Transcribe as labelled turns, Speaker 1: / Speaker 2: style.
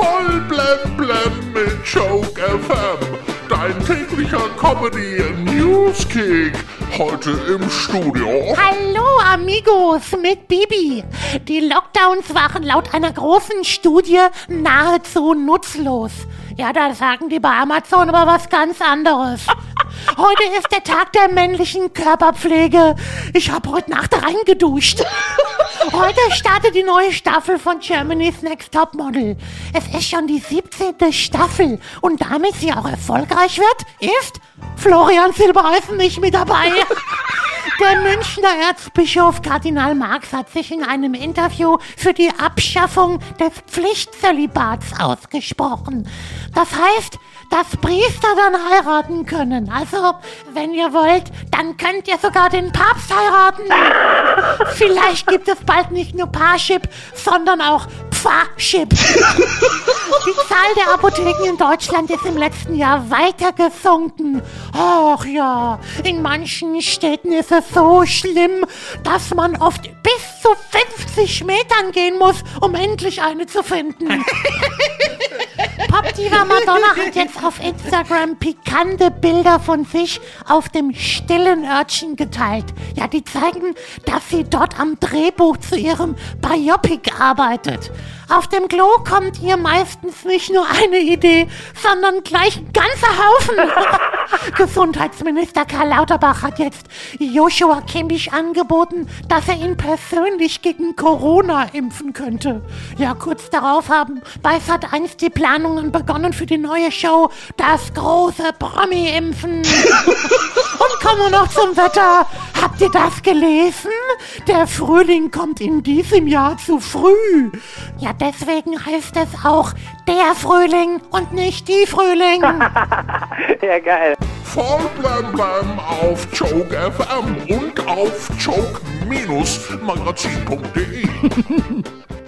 Speaker 1: Voll blem blem mit Joke FM. Dein täglicher Comedy Newskick. Heute im Studio.
Speaker 2: Hallo Amigos mit Bibi. Die Lockdowns waren laut einer großen Studie nahezu nutzlos. Ja, da sagen die bei Amazon aber was ganz anderes. Heute ist der Tag der männlichen Körperpflege. Ich habe heute Nacht reingeduscht. Heute startet die neue Staffel von Germany's Next Top Model. Es ist schon die 17. Staffel und damit sie auch erfolgreich wird, ist Florian Silbereisen nicht mit dabei. Der Münchner Erzbischof Kardinal Marx hat sich in einem Interview für die Abschaffung des Pflichtzölibats ausgesprochen. Das heißt, dass Priester dann heiraten können. Also, wenn ihr wollt, dann könnt ihr sogar den Papst heiraten. Vielleicht gibt es bald nicht nur Parship, sondern auch Pfarrship. Die Zahl der Apotheken in Deutschland ist im letzten Jahr weiter gesunken. Ach ja, in manchen Städten ist es so schlimm, dass man oft bis zu 50 Metern gehen muss, um endlich eine zu finden. Popdiva Madonna hat jetzt auf Instagram pikante Bilder von sich auf dem stillen Örtchen geteilt. Ja, die zeigen, dass sie dort am Drehbuch zu ihrem Biopic arbeitet. Auf dem Klo kommt ihr meistens nicht nur eine Idee, sondern gleich ein ganzer Haufen. Gesundheitsminister Karl Lauterbach hat jetzt Joshua Kimmich angeboten, dass er ihn persönlich gegen Corona impfen könnte. Ja, kurz darauf haben bei Sat1 die Planungen begonnen für die neue Show Das große Promi-Impfen. Und kommen wir noch zum Wetter. Habt ihr das gelesen? Der Frühling kommt in diesem Jahr zu früh. Ja, deswegen heißt es auch der Frühling und nicht die Frühling.
Speaker 3: Ja, geil.
Speaker 1: Voll blem blem auf Joke FM und auf joke-magazin.de.